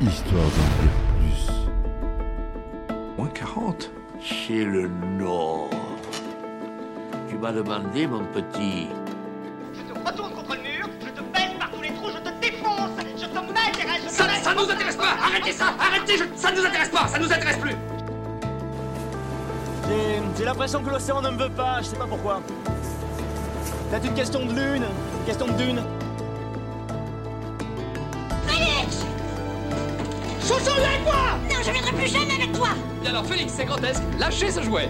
histoire d'en dire plus. Moins 40 C'est le Nord. Tu m'as demandé, mon petit. Je te retourne contre le mur, je te baisse par tous les trous, je te défonce, je te mets, je te Ça, ça nous intéresse pas Arrêtez ça Arrêtez je- Ça nous intéresse pas Ça nous intéresse plus J'ai- J'ai l'impression que l'océan ne me veut pas, je sais pas pourquoi. C'est une question de lune, une question de dune. Chouchou, viens avec moi Non, je viendrai plus jamais avec toi. Bien alors Félix, c'est grotesque, lâchez ce jouet.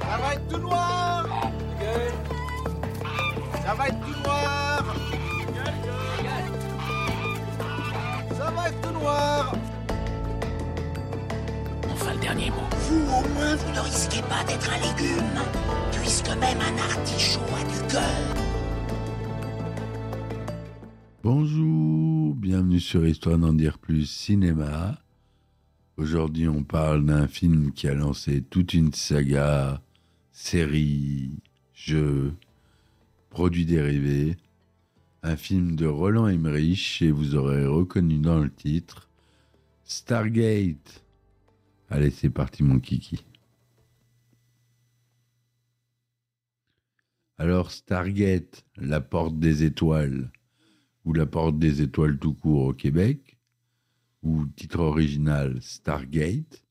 Ça va être tout noir. Ça va être tout noir. Ça va être tout noir. Enfin, le dernier mot. Vous, au moins, vous ne risquez pas d'être un légume, puisque même un artichaut a du cœur. Bonjour, bienvenue sur Histoire d'en dire plus cinéma. Aujourd'hui, on parle d'un film qui a lancé toute une saga, série, jeu, produits dérivés. Un film de Roland Emmerich et vous aurez reconnu dans le titre Stargate. Allez, c'est parti mon kiki. Alors Stargate, la porte des étoiles, ou la porte des étoiles tout court au Québec, ou titre original Stargate,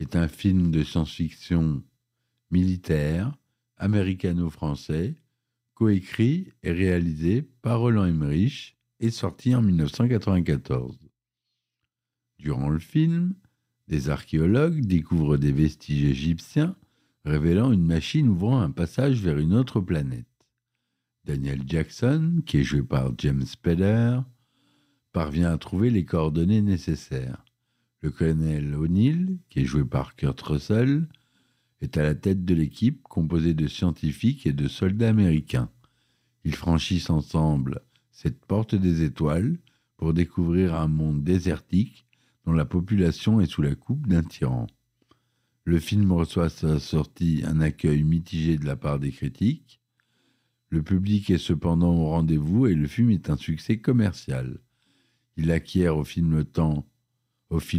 est un film de science-fiction militaire américano-français, coécrit et réalisé par Roland Emmerich et sorti en 1994. Durant le film, des archéologues découvrent des vestiges égyptiens révélant une machine ouvrant un passage vers une autre planète. Daniel Jackson, qui est joué par James Spader, parvient à trouver les coordonnées nécessaires. Le colonel O'Neill, qui est joué par Kurt Russell, est à la tête de l'équipe composée de scientifiques et de soldats américains. Ils franchissent ensemble cette porte des étoiles pour découvrir un monde désertique dont la population est sous la coupe d'un tyran. Le film reçoit à sa sortie un accueil mitigé de la part des critiques. Le public est cependant au rendez-vous et le film est un succès commercial. Il acquiert au, fil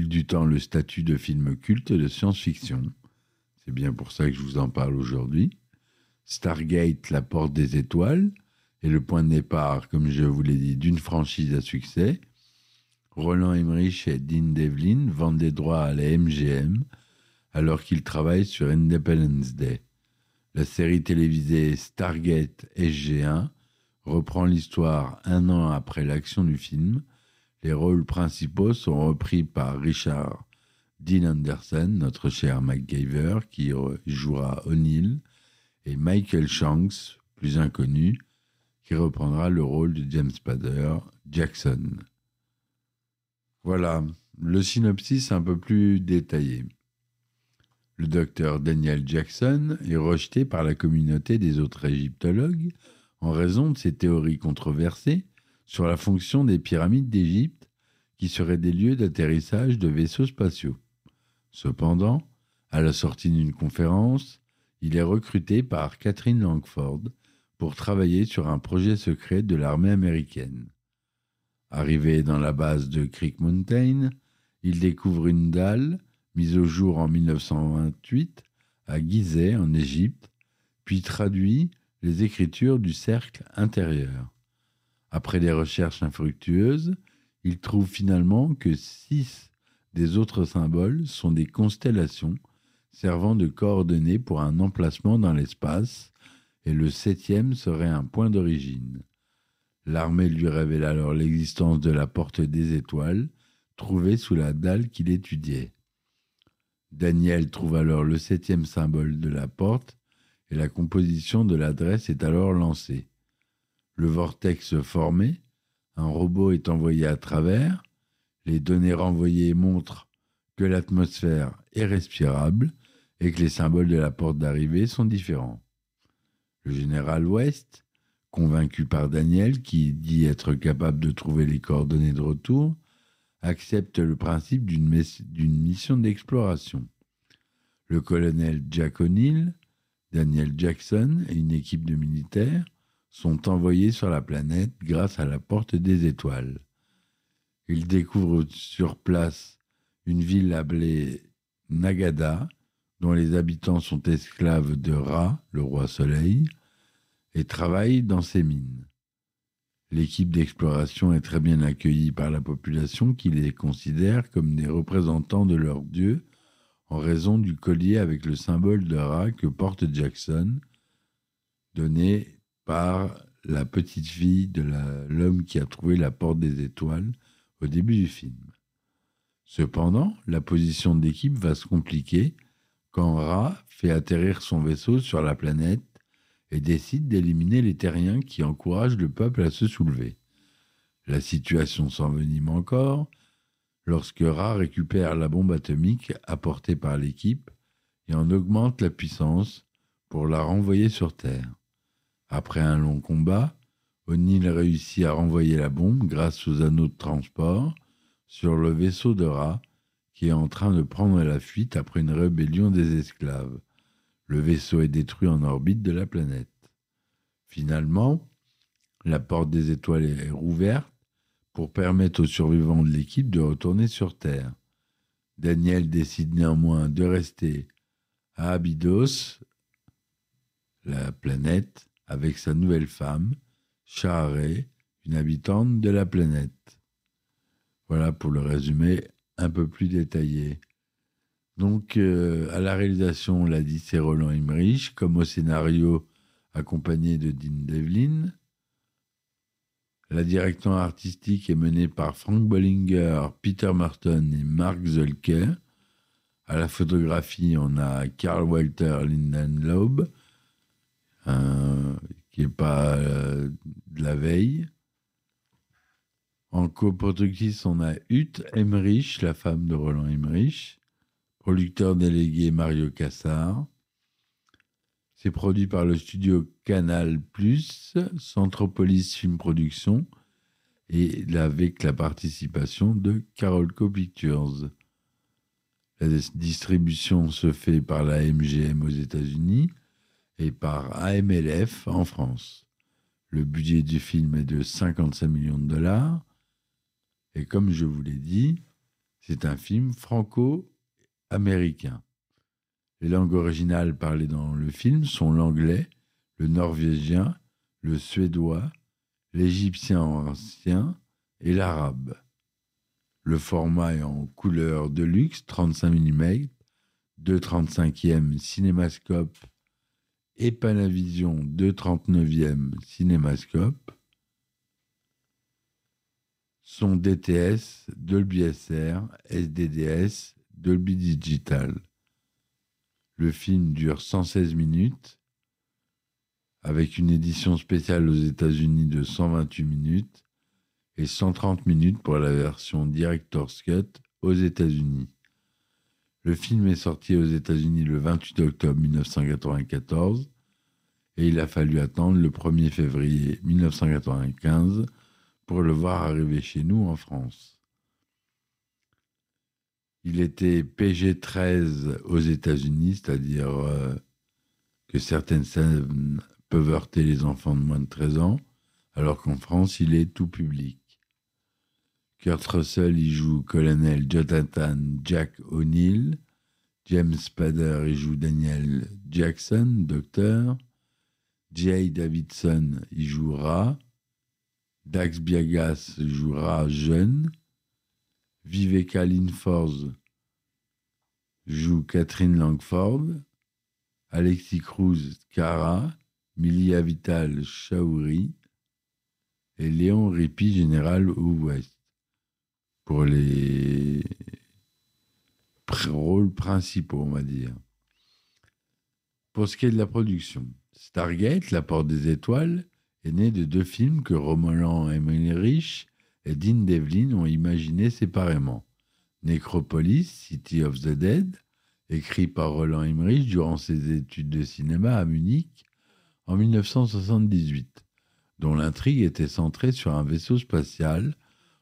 du temps le statut de film culte de science-fiction. C'est bien pour ça que je vous en parle aujourd'hui. Stargate, la porte des étoiles, est le point de départ, comme je vous l'ai dit, d'une franchise à succès. Roland Emmerich et Dean Devlin vendent des droits à la MGM alors qu'ils travaillent sur Independence Day. La série télévisée Stargate SG1 reprend l'histoire un an après l'action du film. Les rôles principaux sont repris par Richard Dean Anderson, notre cher MacGyver, qui jouera O'Neill, et Michael Shanks, plus inconnu, qui reprendra le rôle de James Spader, Jackson. Voilà, le synopsis un peu plus détaillé. Le docteur Daniel Jackson est rejeté par la communauté des autres égyptologues en raison de ses théories controversées sur la fonction des pyramides d'Égypte qui seraient des lieux d'atterrissage de vaisseaux spatiaux. Cependant, à la sortie d'une conférence, il est recruté par Catherine Langford pour travailler sur un projet secret de l'armée américaine. Arrivé dans la base de Creek Mountain, il découvre une dalle mise au jour en 1928 à Gizeh en Égypte, puis traduit les écritures du cercle intérieur. Après des recherches infructueuses, il trouve finalement que six des autres symboles sont des constellations servant de coordonnées pour un emplacement dans l'espace, et le septième serait un point d'origine. L'armée lui révèle alors l'existence de la porte des étoiles, trouvée sous la dalle qu'il étudiait. Daniel trouve alors le septième symbole de la porte et la composition de l'adresse est alors lancée. Le vortex formé, un robot est envoyé à travers, les données renvoyées montrent que l'atmosphère est respirable et que les symboles de la porte d'arrivée sont différents. Le général West, convaincu par Daniel, qui dit être capable de trouver les coordonnées de retour, accepte le principe d'une mission d'exploration. Le colonel Jack O'Neill, Daniel Jackson et une équipe de militaires sont envoyés sur la planète grâce à la porte des étoiles. Ils découvrent sur place une ville appelée Nagada, dont les habitants sont esclaves de Ra, le roi soleil, et travaillent dans ses mines. L'équipe d'exploration est très bien accueillie par la population qui les considère comme des représentants de leur dieu en raison du collier avec le symbole de Ra que porte Jackson, donné par la petite fille de l'homme qui a trouvé la porte des étoiles au début du film. Cependant, la position de l'équipe va se compliquer quand Ra fait atterrir son vaisseau sur la planète et décide d'éliminer les terriens qui encouragent le peuple à se soulever. La situation s'envenime encore lorsque Ra récupère la bombe atomique apportée par l'équipe et en augmente la puissance pour la renvoyer sur Terre. Après un long combat, O'Neill réussit à renvoyer la bombe grâce aux anneaux de transport sur le vaisseau de Ra qui est en train de prendre la fuite après une rébellion des esclaves. Le vaisseau est détruit en orbite de la planète. Finalement, la porte des étoiles est rouverte pour permettre aux survivants de l'équipe de retourner sur Terre. Daniel décide néanmoins de rester à Abydos, la planète, avec sa nouvelle femme, Shahareh, une habitante de la planète. Voilà pour le résumé un peu plus détaillé. Donc, euh, à la réalisation, on l'a dit, c'est Roland Emmerich, comme au scénario, accompagné de Dean Devlin. La direction artistique est menée par Frank Bollinger, Peter Martin et Mark Zölker. À la photographie, on a Carl Walter Lindenlaub, un- qui n'est pas euh, de la veille. En coproductrice, on a Hutte Emmerich, la femme de Roland Emmerich. Producteur délégué Mario Cassard. C'est produit par le studio Canal+, Centropolis Film Production, et avec la participation de Carolco Pictures. La dis- distribution se fait par la MGM aux États-Unis et par AMLF en France. Le budget du film est de 55 millions de dollars. Et comme je vous l'ai dit, c'est un film franco-américain. Les langues originales parlées dans le film sont l'anglais, le norvégien, le suédois, l'égyptien ancien et l'arabe. Le format est en couleur de luxe, 35 mm, 2 35e cinémascope et Panavision 2 39e cinémascope. Son DTS, Dolby SR, SDDS, Dolby Digital. Le film dure 116 minutes, avec une édition spéciale aux États-Unis de 128 minutes et 130 minutes pour la version Director's Cut aux États-Unis. Le film est sorti aux États-Unis le 28 octobre 1994 et il a fallu attendre le 1er février 1995 pour le voir arriver chez nous en France. Il était PG-13 aux États-Unis, c'est-à-dire euh, que certaines scènes peuvent heurter les enfants de moins de 13 ans, alors qu'en France, il est tout public. Kurt Russell y joue colonel Jonathan Jack O'Neill. James Spader y joue Daniel Jackson, docteur. Jay Davidson y jouera. Dax Biagas jouera jeune. Viveka Linfors joue Catherine Langford. Alexis Cruz Cara. Milia Vital Chaouri. Et Léon Ripi, général Ouest pour les rôles principaux, on va dire. Pour ce qui est de la production, Stargate, La Porte des Étoiles, est né de deux films que Roland Emmerich et Dean Devlin ont imaginés séparément. Necropolis, City of the Dead, écrit par Roland Emmerich durant ses études de cinéma à Munich en 1978, dont l'intrigue était centrée sur un vaisseau spatial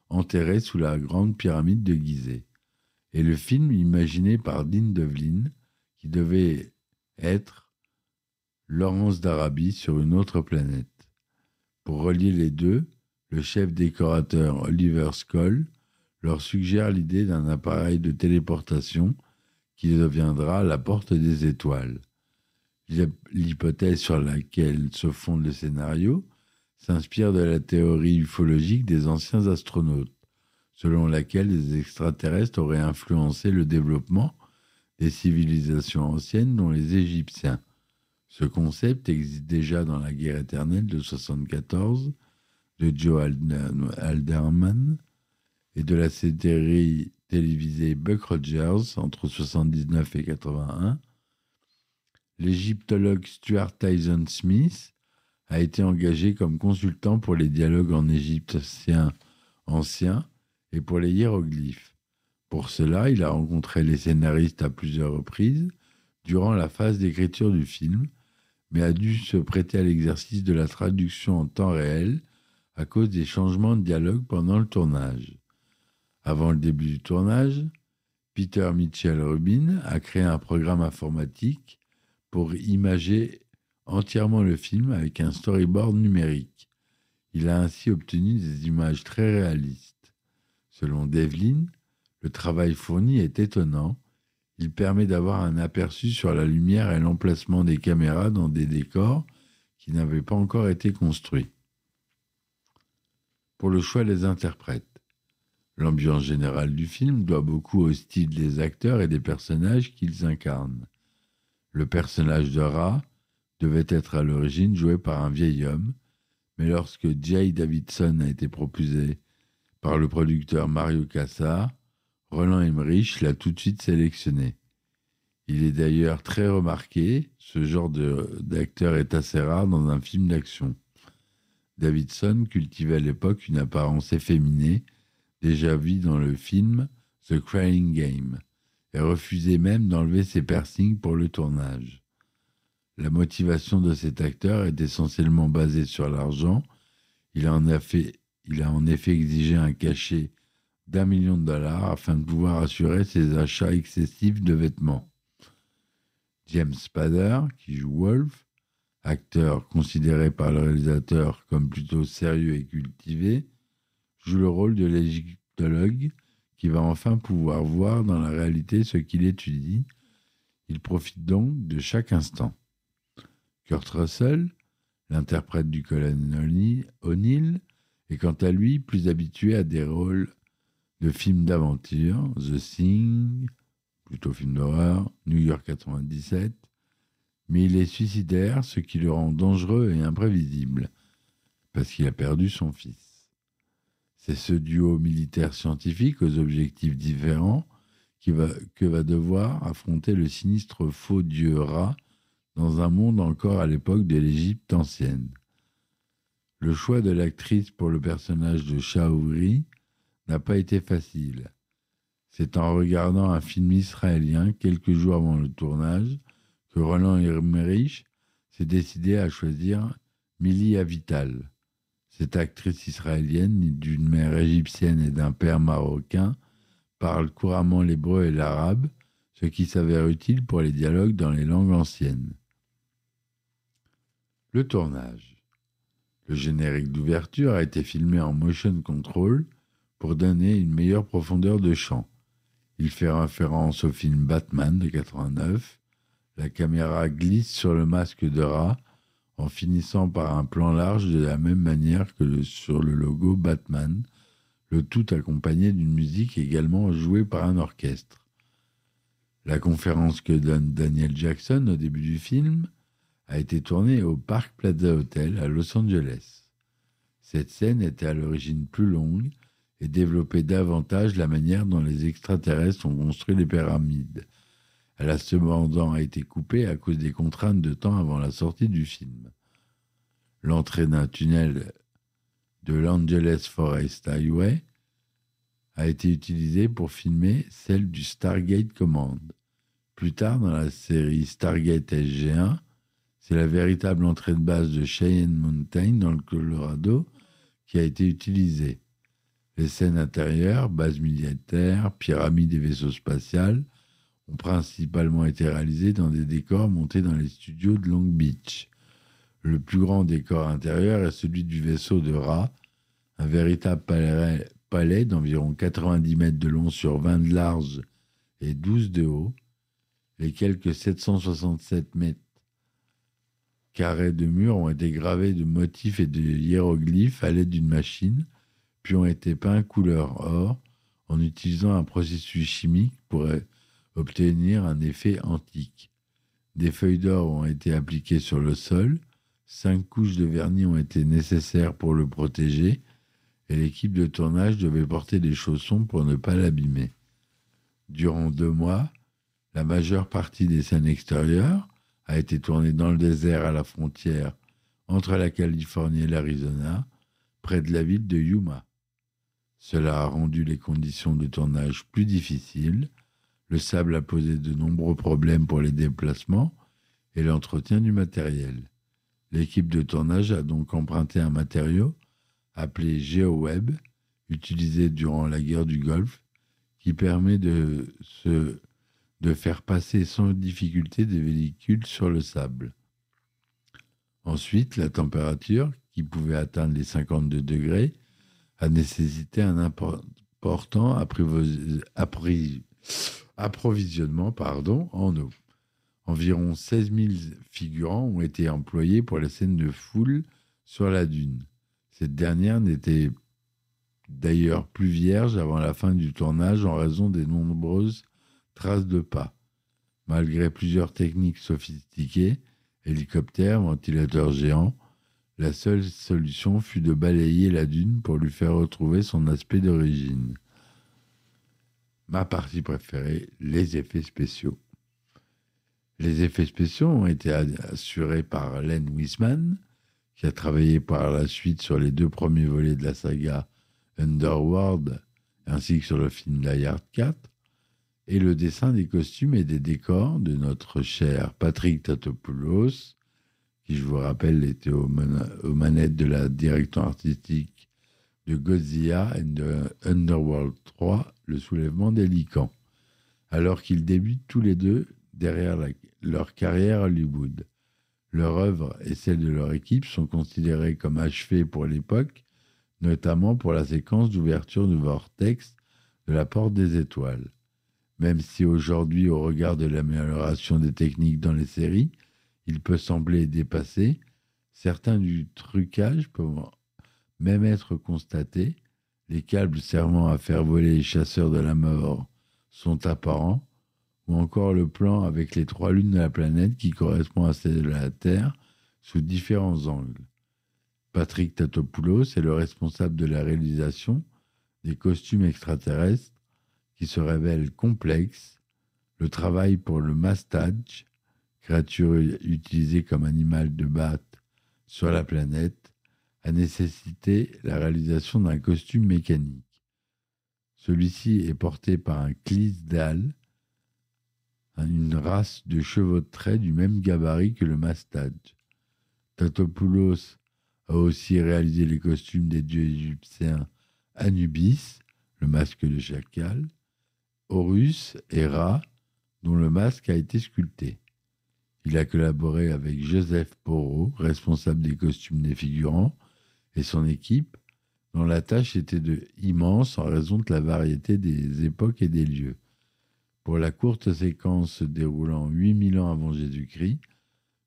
enterré sous la grande pyramide de Gizeh, et le film imaginé par Dean Devlin, qui devait être Laurence d'Arabie sur une autre planète. Pour relier les deux, le chef décorateur Oliver Skoll leur suggère l'idée d'un appareil de téléportation qui deviendra la porte des étoiles. L'hypothèse sur laquelle se fonde le scénario s'inspire de la théorie ufologique des anciens astronautes, selon laquelle les extraterrestres auraient influencé le développement des civilisations anciennes, dont les Égyptiens. Ce concept existe déjà dans La guerre éternelle de 1974 de Joe Alderman et de la série télévisée Buck Rogers entre 1979 et 81. L'égyptologue Stuart Tyson Smith a été engagé comme consultant pour les dialogues en égyptien ancien et pour les hiéroglyphes. Pour cela, il a rencontré les scénaristes à plusieurs reprises durant la phase d'écriture du film, mais a dû se prêter à l'exercice de la traduction en temps réel à cause des changements de dialogue pendant le tournage. Avant le début du tournage, Peter Mitchell Rubin a créé un programme informatique pour imager entièrement le film avec un storyboard numérique. Il a ainsi obtenu des images très réalistes. Selon Devlin, le travail fourni est étonnant. Il permet d'avoir un aperçu sur la lumière et l'emplacement des caméras dans des décors qui n'avaient pas encore été construits. Le choix des interprètes, L'ambiance générale du film doit beaucoup au style des acteurs et des personnages qu'ils incarnent. Le personnage de Ra devait être à l'origine joué par un vieil homme, mais lorsque Jay Davidson a été proposé par le producteur Mario Cassar, Roland Emmerich l'a tout de suite sélectionné. Il est d'ailleurs très remarqué, ce genre d'acteur est assez rare dans un film d'action. Davidson cultivait à l'époque une apparence efféminée déjà vu dans le film The Crying Game, et refusait même d'enlever ses piercings pour le tournage. La motivation de cet acteur est essentiellement basée sur l'argent. Il, a a en effet exigé un cachet d'un million de dollars afin de pouvoir assurer ses achats excessifs de vêtements. James Spader, qui joue Wolf, acteur considéré par le réalisateur comme plutôt sérieux et cultivé, joue le rôle de l'égyptologue qui va enfin pouvoir voir dans la réalité ce qu'il étudie. Il profite donc de chaque instant. Kurt Russell, l'interprète du colonel O'Neill, est quant à lui plus habitué à des rôles de films d'aventure, The Thing, plutôt film d'horreur, New York 97, mais il est suicidaire, ce qui le rend dangereux et imprévisible, parce qu'il a perdu son fils. C'est ce duo militaire-scientifique aux objectifs différents que va devoir affronter le sinistre faux dieu Ra dans un monde encore à l'époque de l'Égypte ancienne. Le choix de l'actrice pour le personnage de Shaouri n'a pas été facile. C'est en regardant un film israélien quelques jours avant le tournage Roland Emmerich s'est décidé à choisir Millie Avital. Cette actrice israélienne, d'une mère égyptienne et d'un père marocain, parle couramment l'hébreu et l'arabe, ce qui s'avère utile pour les dialogues dans les langues anciennes. Le tournage. Le générique d'ouverture a été filmé en motion control pour donner une meilleure profondeur de champ. Il fait référence au film Batman de 89. La caméra glisse sur le masque de rat en finissant par un plan large de la même manière que sur le logo Batman, le tout accompagné d'une musique également jouée par un orchestre. La conférence que donne Daniel Jackson au début du film a été tournée au Park Plaza Hotel à Los Angeles. Cette scène était à l'origine plus longue et développait davantage la manière dont les extraterrestres ont construit les pyramides, elle a cependant été coupée à cause des contraintes de temps avant la sortie du film. L'entrée d'un tunnel de l'Angeles Forest Highway a été utilisée pour filmer celle du Stargate Command. Plus tard dans la série Stargate SG1, c'est la véritable entrée de base de Cheyenne Mountain dans le Colorado qui a été utilisée. Les scènes intérieures, bases militaires, pyramides et vaisseaux spatials ont principalement été réalisés dans des décors montés dans les studios de Long Beach. Le plus grand décor intérieur est celui du vaisseau de Ra, un véritable palais, d'environ 90 mètres de long sur 20 de large et 12 de haut. Les quelques 767 mètres carrés de murs ont été gravés de motifs et de hiéroglyphes à l'aide d'une machine, puis ont été peints couleur or en utilisant un processus chimique pour obtenir un effet antique. Des feuilles d'or ont été appliquées sur le sol, cinq couches de vernis ont été nécessaires pour le protéger, et l'équipe de tournage devait porter des chaussons pour ne pas l'abîmer. Durant deux mois, la majeure partie des scènes extérieures a été tournée dans le désert à la frontière entre la Californie et l'Arizona, près de la ville de Yuma. Cela a rendu les conditions de tournage plus difficiles, le sable a posé de nombreux problèmes pour les déplacements et l'entretien du matériel. L'équipe de tournage a donc emprunté un matériau appelé GeoWeb, utilisé durant la guerre du Golfe, qui permet de, faire passer sans difficulté des véhicules sur le sable. Ensuite, la température, qui pouvait atteindre les 52 degrés, a nécessité un important approvisionnement pardon, en eau. Environ 16 000 figurants ont été employés pour la scène de foule sur la dune. Cette dernière n'était d'ailleurs plus vierge avant la fin du tournage en raison des nombreuses traces de pas. Malgré plusieurs techniques sophistiquées, hélicoptères, ventilateurs géants, la seule solution fut de balayer la dune pour lui faire retrouver son aspect d'origine. Ma partie préférée, les effets spéciaux. Les effets spéciaux ont été assurés par Len Wiseman, qui a travaillé par la suite sur les deux premiers volets de la saga Underworld, ainsi que sur le film Hard 4, et le dessin des costumes et des décors de notre cher Patrick Tatopoulos, qui, je vous rappelle, était aux, manettes de la direction artistique de Godzilla et de Underworld 3, le soulèvement des licans, alors qu'ils débutent tous les deux derrière leur carrière à Hollywood. Leur œuvre et celle de leur équipe sont considérées comme achevées pour l'époque, notamment pour la séquence d'ouverture du vortex de la porte des étoiles. Même si aujourd'hui, au regard de l'amélioration des techniques dans les séries, il peut sembler dépassé, certains du trucage peuvent même être constatés. Les câbles servant à faire voler les chasseurs de la mort sont apparents, ou encore le plan avec les trois lunes de la planète qui correspond à celle de la Terre sous différents angles. Patrick Tatopoulos est le responsable de la réalisation des costumes extraterrestres qui se révèlent complexes, le travail pour le mastage, créature utilisée comme animal de batte sur la planète, a nécessité la réalisation d'un costume mécanique. Celui-ci est porté par un Clysdale, une race de chevaux de trait du même gabarit que le mastage. Tatopoulos a aussi réalisé les costumes des dieux égyptiens Anubis, le masque de chacal, Horus et Ra, dont le masque a été sculpté. Il a collaboré avec Joseph Porot, responsable des costumes des figurants, et son équipe, dont la tâche était de immense en raison de la variété des époques et des lieux. Pour la courte séquence se déroulant 8000 ans avant Jésus-Christ,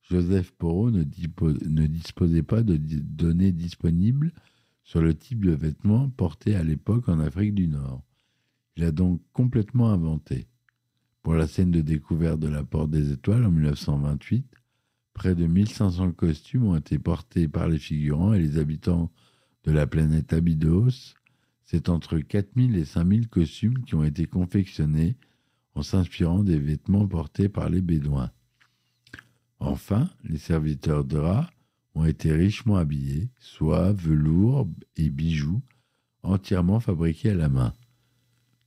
Joseph Porot ne, ne, disposait pas de données disponibles sur le type de vêtements portés à l'époque en Afrique du Nord. Il a donc complètement inventé. Pour la scène de découverte de la Porte des Étoiles en 1928, près de 1500 costumes ont été portés par les figurants et les habitants de la planète Abydos. C'est entre 4000 et 5000 costumes qui ont été confectionnés en s'inspirant des vêtements portés par les Bédouins. Enfin, les serviteurs de Ra ont été richement habillés, soie, velours et bijoux, entièrement fabriqués à la main.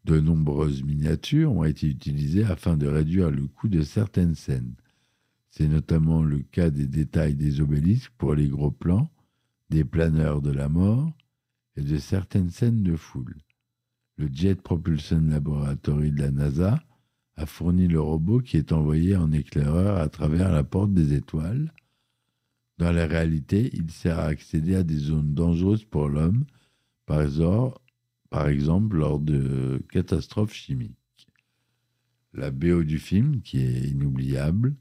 De nombreuses miniatures ont été utilisées afin de réduire le coût de certaines scènes. C'est notamment le cas des détails des obélisques pour les gros plans, des planeurs de la mort et de certaines scènes de foule. Le Jet Propulsion Laboratory de la NASA a fourni le robot qui est envoyé en éclaireur à travers la porte des étoiles, Dans la réalité, il sert à accéder à des zones dangereuses pour l'homme, par exemple, lors de catastrophes chimiques. La BO du film, qui est inoubliable,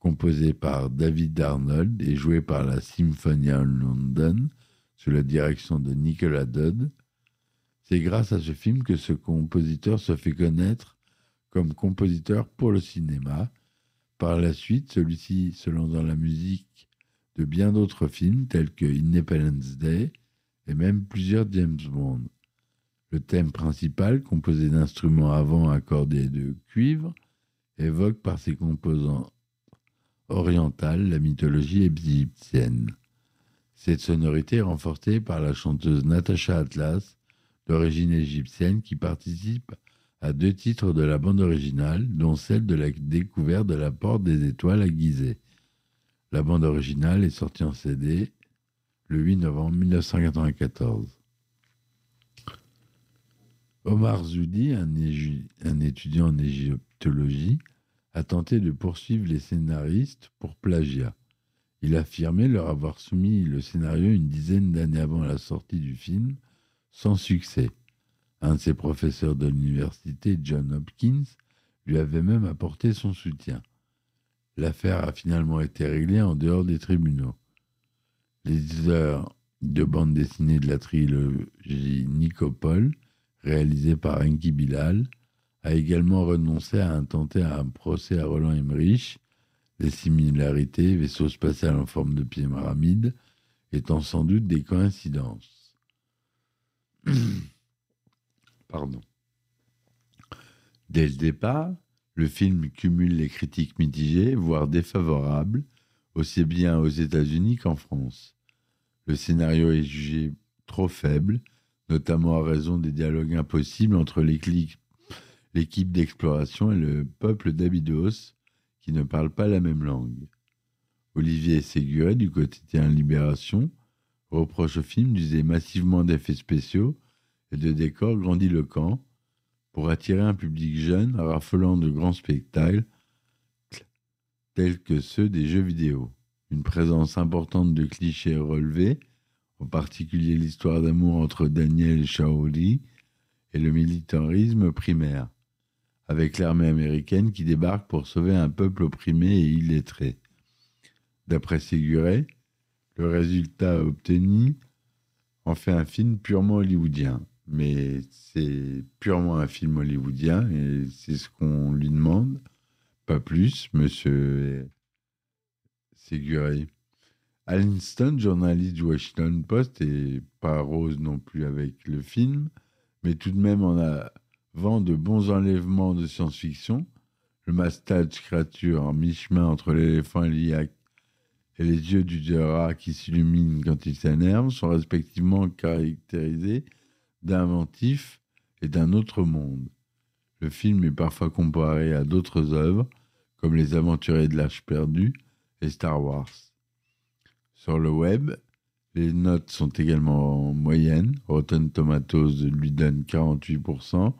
composée par David Arnold et jouée par la Symphonia London sous la direction de Nicolas Dodd, c'est grâce à ce film que ce compositeur se fait connaître comme compositeur pour le cinéma. Par la suite, celui-ci se lance dans la musique de bien d'autres films tels que Independence Day et même plusieurs James Bond. Le thème principal, composé d'instruments avant accordés de cuivre, évoque par ses composants orientales la mythologie égyptienne. Cette sonorité est renforcée par la chanteuse Natasha Atlas, d'origine égyptienne, qui participe à deux titres de la bande originale, dont celle de la découverte de la porte des étoiles à Gizeh. La bande originale est sortie en CD le 8 novembre 1994. Omar Zoudi, un étudiant en égyptologie, a tenté de poursuivre les scénaristes pour plagiat. Il affirmait leur avoir soumis le scénario une dizaine d'années avant la sortie du film, sans succès. Un de ses professeurs de l'université, John Hopkins, lui avait même apporté son soutien. L'affaire a finalement été réglée en dehors des tribunaux. L'éditeur de bande dessinée de la trilogie Nicopole, réalisée par Enki Bilal, a également renoncé à intenter un procès à Roland Emmerich, les similarités, vaisseau spatial en forme de pyramide, étant sans doute des coïncidences. Pardon. Dès le départ, le film cumule les critiques mitigées, voire défavorables, aussi bien aux États-Unis qu'en France. Le scénario est jugé trop faible, notamment à raison des dialogues impossibles entre l'écli- l'équipe d'exploration et le peuple d'Abydos, qui ne parlent pas la même langue. Olivier Séguré, du quotidien Libération, reproche au film d'user massivement d'effets spéciaux et de décors grandiloquents pour attirer un public jeune raffolant de grands spectacles tels que ceux des jeux vidéo. Une présence importante de clichés relevés, en particulier l'histoire d'amour entre Daniel Shaoli et le militarisme primaire, avec l'armée américaine qui débarque pour sauver un peuple opprimé et illettré. D'après Séguré, le résultat obtenu en fait un film purement hollywoodien. Mais c'est purement un film hollywoodien et c'est ce qu'on lui demande. Pas plus, monsieur Séguré. Alan Stone, journaliste du Washington Post, et pas rose non plus avec le film, mais tout de même en avant de bons enlèvements de science-fiction. Le mastage créature en mi-chemin entre l'éléphant et l'IAC et les yeux du rat qui s'illuminent quand il s'énerve sont respectivement caractérisés d'inventif et d'un autre monde. Le film est parfois comparé à d'autres œuvres, comme Les Aventuriers de l'Arche perdue et Star Wars. Sur le web, les notes sont également moyennes. Rotten Tomatoes lui donne 48%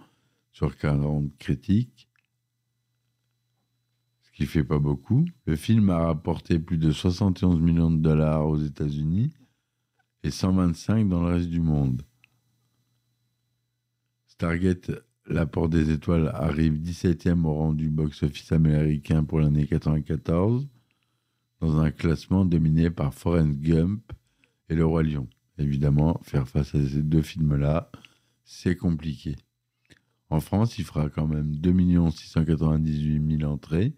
sur 40 critiques, ce qui fait pas beaucoup. Le film a rapporté plus de 71 millions de dollars aux États-Unis et 125 dans le reste du monde. Stargate, La Porte des Étoiles, arrive 17e au rang du box-office américain pour l'année 94, dans un classement dominé par Forrest Gump et Le Roi Lion. Évidemment, faire face à ces deux films-là, c'est compliqué. En France, il fera quand même 2 698 000 entrées.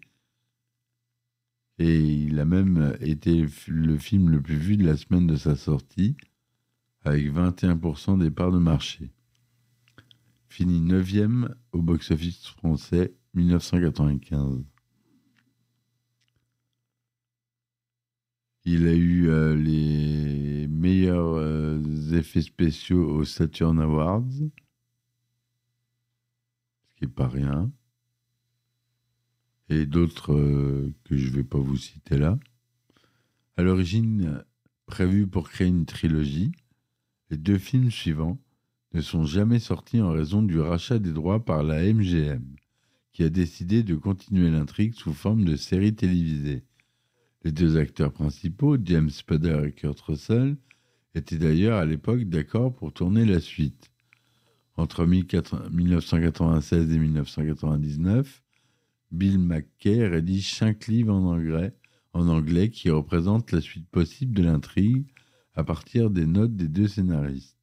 Et il a même été le film le plus vu de la semaine de sa sortie, avec 21% des parts de marché. Fini 9e au box-office français 1995. Il a eu euh, les meilleurs euh, effets spéciaux aux Saturn Awards, et d'autres euh, que je ne vais pas vous citer là. À l'origine, prévu pour créer une trilogie, les deux films suivants ne sont jamais sortis en raison du rachat des droits par la MGM, qui a décidé de continuer l'intrigue sous forme de série télévisée. Les deux acteurs principaux, James Spader et Kurt Russell, étaient d'ailleurs à l'époque d'accord pour tourner la suite. Entre 1996 et 1999, Bill McKay rédige cinq livres en anglais, qui représentent la suite possible de l'intrigue à partir des notes des deux scénaristes.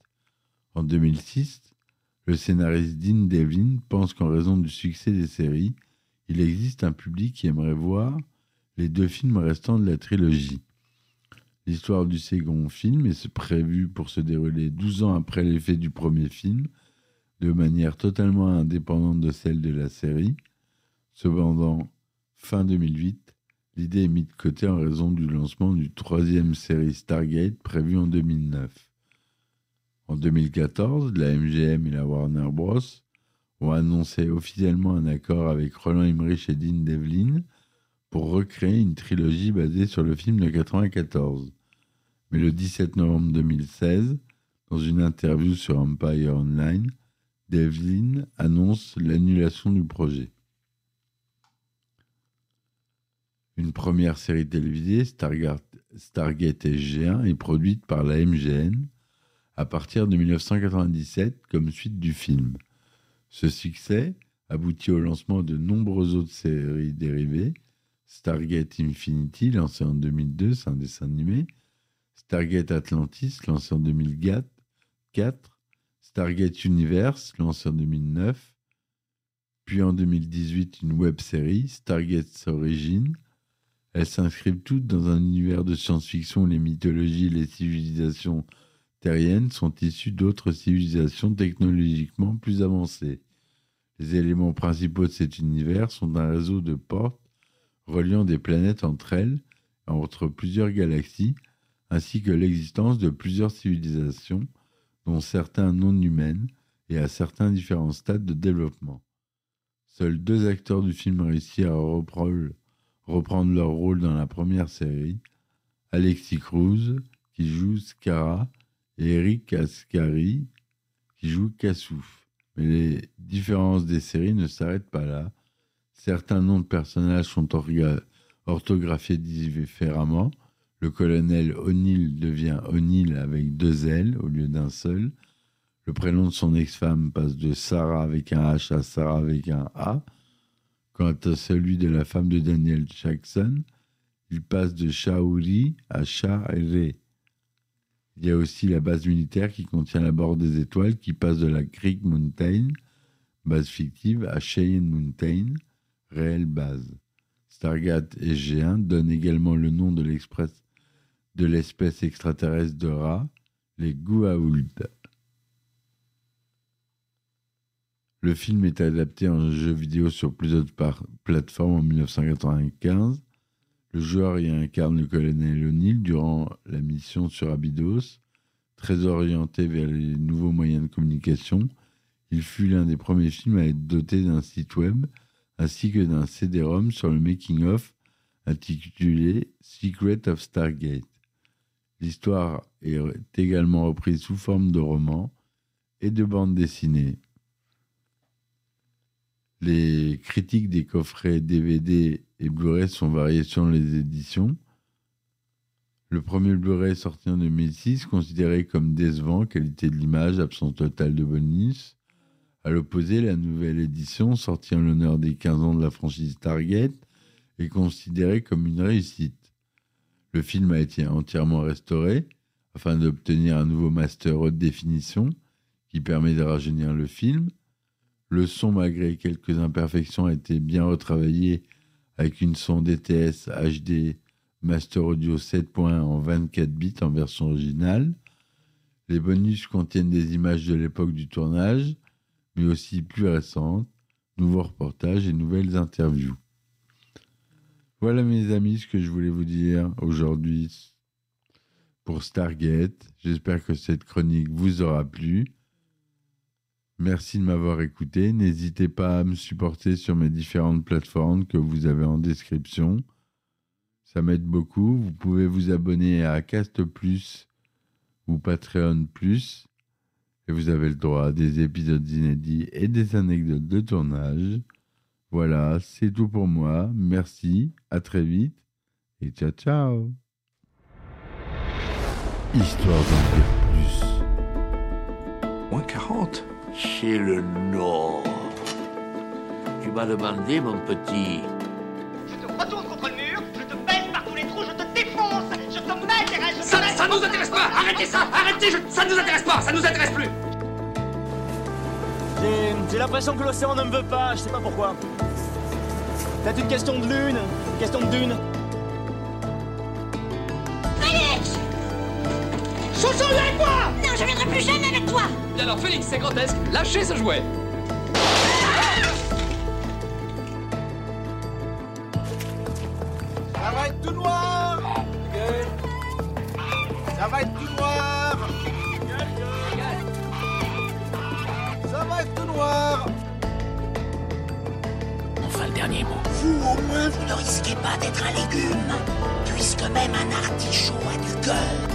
En 2006, le scénariste Dean Devlin pense qu'en raison du succès des séries, il existe un public qui aimerait voir les deux films restants de la trilogie. L'histoire du second film est prévue pour se dérouler 12 ans après l'effet du premier film, de manière totalement indépendante de celle de la série. Cependant, fin 2008, l'idée est mise de côté en raison du lancement du troisième série Stargate prévu en 2009. En 2014, la MGM et la Warner Bros. ont annoncé officiellement un accord avec Roland Emmerich et Dean Devlin pour recréer une trilogie basée sur le film de 1994. Mais le 17 novembre 2016, dans une interview sur Empire Online, Devlin annonce l'annulation du projet. Une première série télévisée, Stargate, Stargate SG1, est produite par la MGN à partir de 1997 comme suite du film. Ce succès aboutit au lancement de nombreuses autres séries dérivées, Stargate Infinity, lancé en 2002, c'est un dessin animé, Stargate Atlantis, lancé en 2004, Stargate Universe, lancé en 2009, puis en 2018 une web série, Stargate Origin. Elles s'inscrivent toutes dans un univers de science-fiction les mythologies et les civilisations terriennes sont issues d'autres civilisations technologiquement plus avancées. Les éléments principaux de cet univers sont un réseau de portes reliant des planètes entre elles, entre plusieurs galaxies, ainsi que l'existence de plusieurs civilisations dont certains non humaines et à certains différents stades de développement. Seuls deux acteurs du film réussirent à reprendre leur rôle dans la première série, Alexis Cruz, qui joue Skara, et Eric Ascari, qui joue Kassouf. Mais les différences des séries ne s'arrêtent pas là. Certains noms de personnages sont orthographiés différemment, le colonel O'Neill devient O'Neill avec deux L au lieu d'un seul. Le prénom de son ex-femme passe de Sarah avec un H à Sarah avec un A. Quant à celui de la femme de Daniel Jackson, il passe de Shaori à Sha'ere. Il y a aussi la base militaire qui contient la bord des étoiles qui passe de la Creek Mountain, base fictive, à Cheyenne Mountain, réelle base. Stargate SG1 donne également le nom de l'express de l'espèce extraterrestre de rat, les Goa'uld. Le film est adapté en jeu vidéo sur plusieurs plateformes en 1995. Le joueur y incarne le colonel O'Neill durant la mission sur Abydos. Très orienté vers les nouveaux moyens de communication, il fut l'un des premiers films à être doté d'un site web ainsi que d'un CD-ROM sur le making-of intitulé Secret of Stargate. L'histoire est également reprise sous forme de roman et de bande dessinée. Les critiques des coffrets DVD et Blu-ray sont variées selon les éditions. Le premier Blu-ray sorti en 2006, considéré comme décevant, qualité de l'image, absence totale de bonus. À l'opposé, la nouvelle édition, sortie en l'honneur des 15 ans de la franchise Target, est considérée comme une réussite. Le film a été entièrement restauré afin d'obtenir un nouveau master haute définition qui permet de rajeunir le film. Le son, malgré quelques imperfections, a été bien retravaillé avec une sonde DTS HD Master Audio 7.1 en 24 bits en version originale. Les bonus contiennent des images de l'époque du tournage, mais aussi plus récentes, nouveaux reportages et nouvelles interviews. Voilà mes amis ce que je voulais vous dire aujourd'hui pour Stargate. J'espère que cette chronique vous aura plu. Merci de m'avoir écouté. N'hésitez pas à me supporter sur mes différentes plateformes que vous avez en description. Ça m'aide beaucoup. Vous pouvez vous abonner à Cast Plus ou Patreon Plus. Et vous avez le droit à des épisodes inédits et des anecdotes de tournage. Voilà, c'est tout pour moi. Merci, à très vite Et ciao ciao. Histoire d'en dire plus. Moins 40 C'est le Nord. Tu m'as demandé, mon petit. Je te retourne contre le mur, je te baisse par tous les trous, je te défonce, je te règles, je te ça nous intéresse pas Arrêtez ça Arrêtez je- Ça nous intéresse pas Ça nous intéresse plus J'ai l'impression que l'océan ne me veut pas, je sais pas pourquoi. Peut-être une question de lune, une question de dune. Félix Chouchou, viens avec moi Non, je viendrai plus jamais avec toi! Et alors Félix, c'est grotesque, lâchez ce jouet d'être un légume, puisque même un artichaut a du cœur.